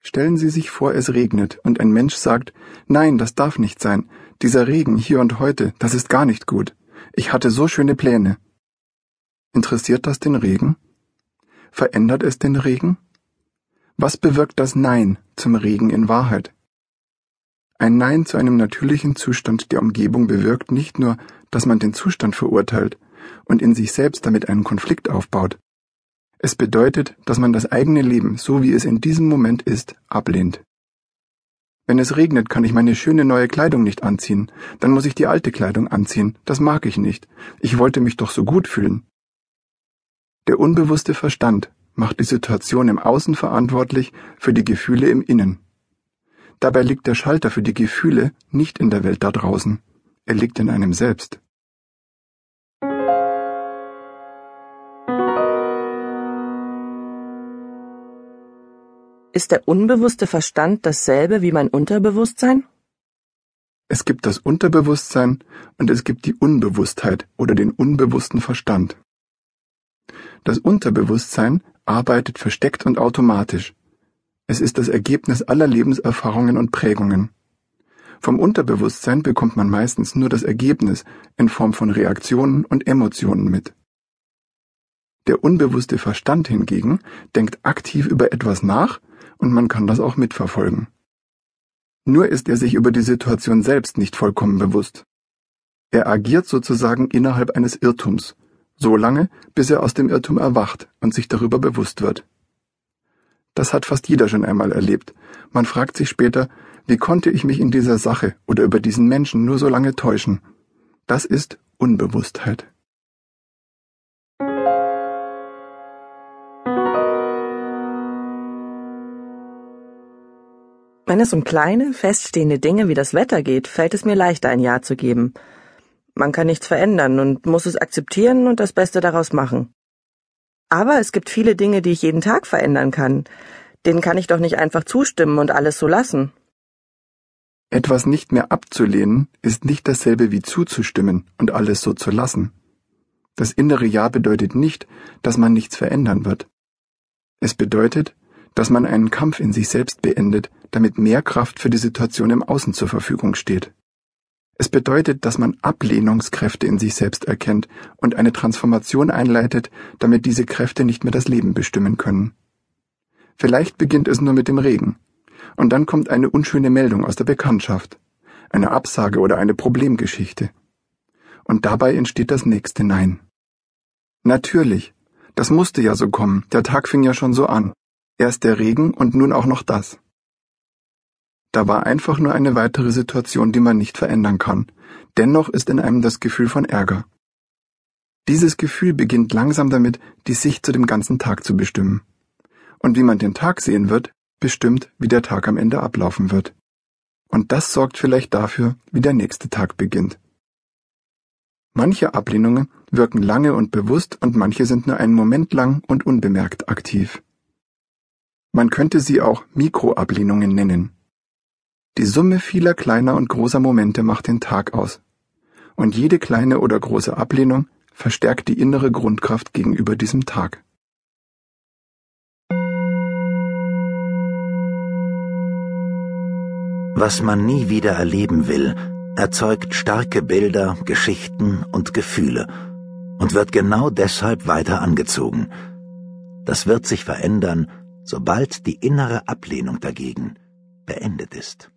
Stellen Sie sich vor, es regnet und ein Mensch sagt, nein, das darf nicht sein, dieser Regen hier und heute, das ist gar nicht gut. Ich hatte so schöne Pläne. Interessiert das den Regen? Verändert es den Regen? Was bewirkt das Nein zum Regen in Wahrheit? Ein Nein zu einem natürlichen Zustand der Umgebung bewirkt nicht nur, dass man den Zustand verurteilt und in sich selbst damit einen Konflikt aufbaut, es bedeutet, dass man das eigene Leben, so wie es in diesem Moment ist, ablehnt. Wenn es regnet, kann ich meine schöne neue Kleidung nicht anziehen, dann muss ich die alte Kleidung anziehen, das mag ich nicht, ich wollte mich doch so gut fühlen. Der unbewusste Verstand macht die Situation im Außen verantwortlich für die Gefühle im Innen. Dabei liegt der Schalter für die Gefühle nicht in der Welt da draußen, er liegt in einem selbst. Ist der unbewusste Verstand dasselbe wie mein Unterbewusstsein? Es gibt das Unterbewusstsein und es gibt die Unbewusstheit oder den unbewussten Verstand. Das Unterbewusstsein arbeitet versteckt und automatisch. Es ist das Ergebnis aller Lebenserfahrungen und Prägungen. Vom Unterbewusstsein bekommt man meistens nur das Ergebnis in Form von Reaktionen und Emotionen mit. Der unbewusste Verstand hingegen denkt aktiv über etwas nach und man kann das auch mitverfolgen. Nur ist er sich über die Situation selbst nicht vollkommen bewusst. Er agiert sozusagen innerhalb eines Irrtums, so lange, bis er aus dem Irrtum erwacht und sich darüber bewusst wird. Das hat fast jeder schon einmal erlebt. Man fragt sich später, wie konnte ich mich in dieser Sache oder über diesen Menschen nur so lange täuschen? Das ist Unbewusstheit. Wenn es um kleine, feststehende Dinge wie das Wetter geht, fällt es mir leichter, ein Ja zu geben. Man kann nichts verändern und muss es akzeptieren und das Beste daraus machen. Aber es gibt viele Dinge, die ich jeden Tag verändern kann. Denen kann ich doch nicht einfach zustimmen und alles so lassen. Etwas nicht mehr abzulehnen ist nicht dasselbe wie zuzustimmen und alles so zu lassen. Das innere Ja bedeutet nicht, dass man nichts verändern wird. Es bedeutet, dass man einen Kampf in sich selbst beendet, damit mehr Kraft für die Situation im Außen zur Verfügung steht. Es bedeutet, dass man Ablehnungskräfte in sich selbst erkennt und eine Transformation einleitet, damit diese Kräfte nicht mehr das Leben bestimmen können. Vielleicht beginnt es nur mit dem Regen, und dann kommt eine unschöne Meldung aus der Bekanntschaft, eine Absage oder eine Problemgeschichte. Und dabei entsteht das nächste Nein. Natürlich, das musste ja so kommen, der Tag fing ja schon so an. Erst der Regen und nun auch noch das. Da war einfach nur eine weitere Situation, die man nicht verändern kann. Dennoch ist in einem das Gefühl von Ärger. Dieses Gefühl beginnt langsam damit, die Sicht zu dem ganzen Tag zu bestimmen. Und wie man den Tag sehen wird, bestimmt, wie der Tag am Ende ablaufen wird. Und das sorgt vielleicht dafür, wie der nächste Tag beginnt. Manche Ablehnungen wirken lange und bewusst und manche sind nur einen Moment lang und unbemerkt aktiv. Man könnte sie auch Mikroablehnungen nennen. Die Summe vieler kleiner und großer Momente macht den Tag aus. Und jede kleine oder große Ablehnung verstärkt die innere Grundkraft gegenüber diesem Tag. Was man nie wieder erleben will, erzeugt starke Bilder, Geschichten und Gefühle und wird genau deshalb weiter angezogen. Das wird sich verändern, sobald die innere Ablehnung dagegen beendet ist.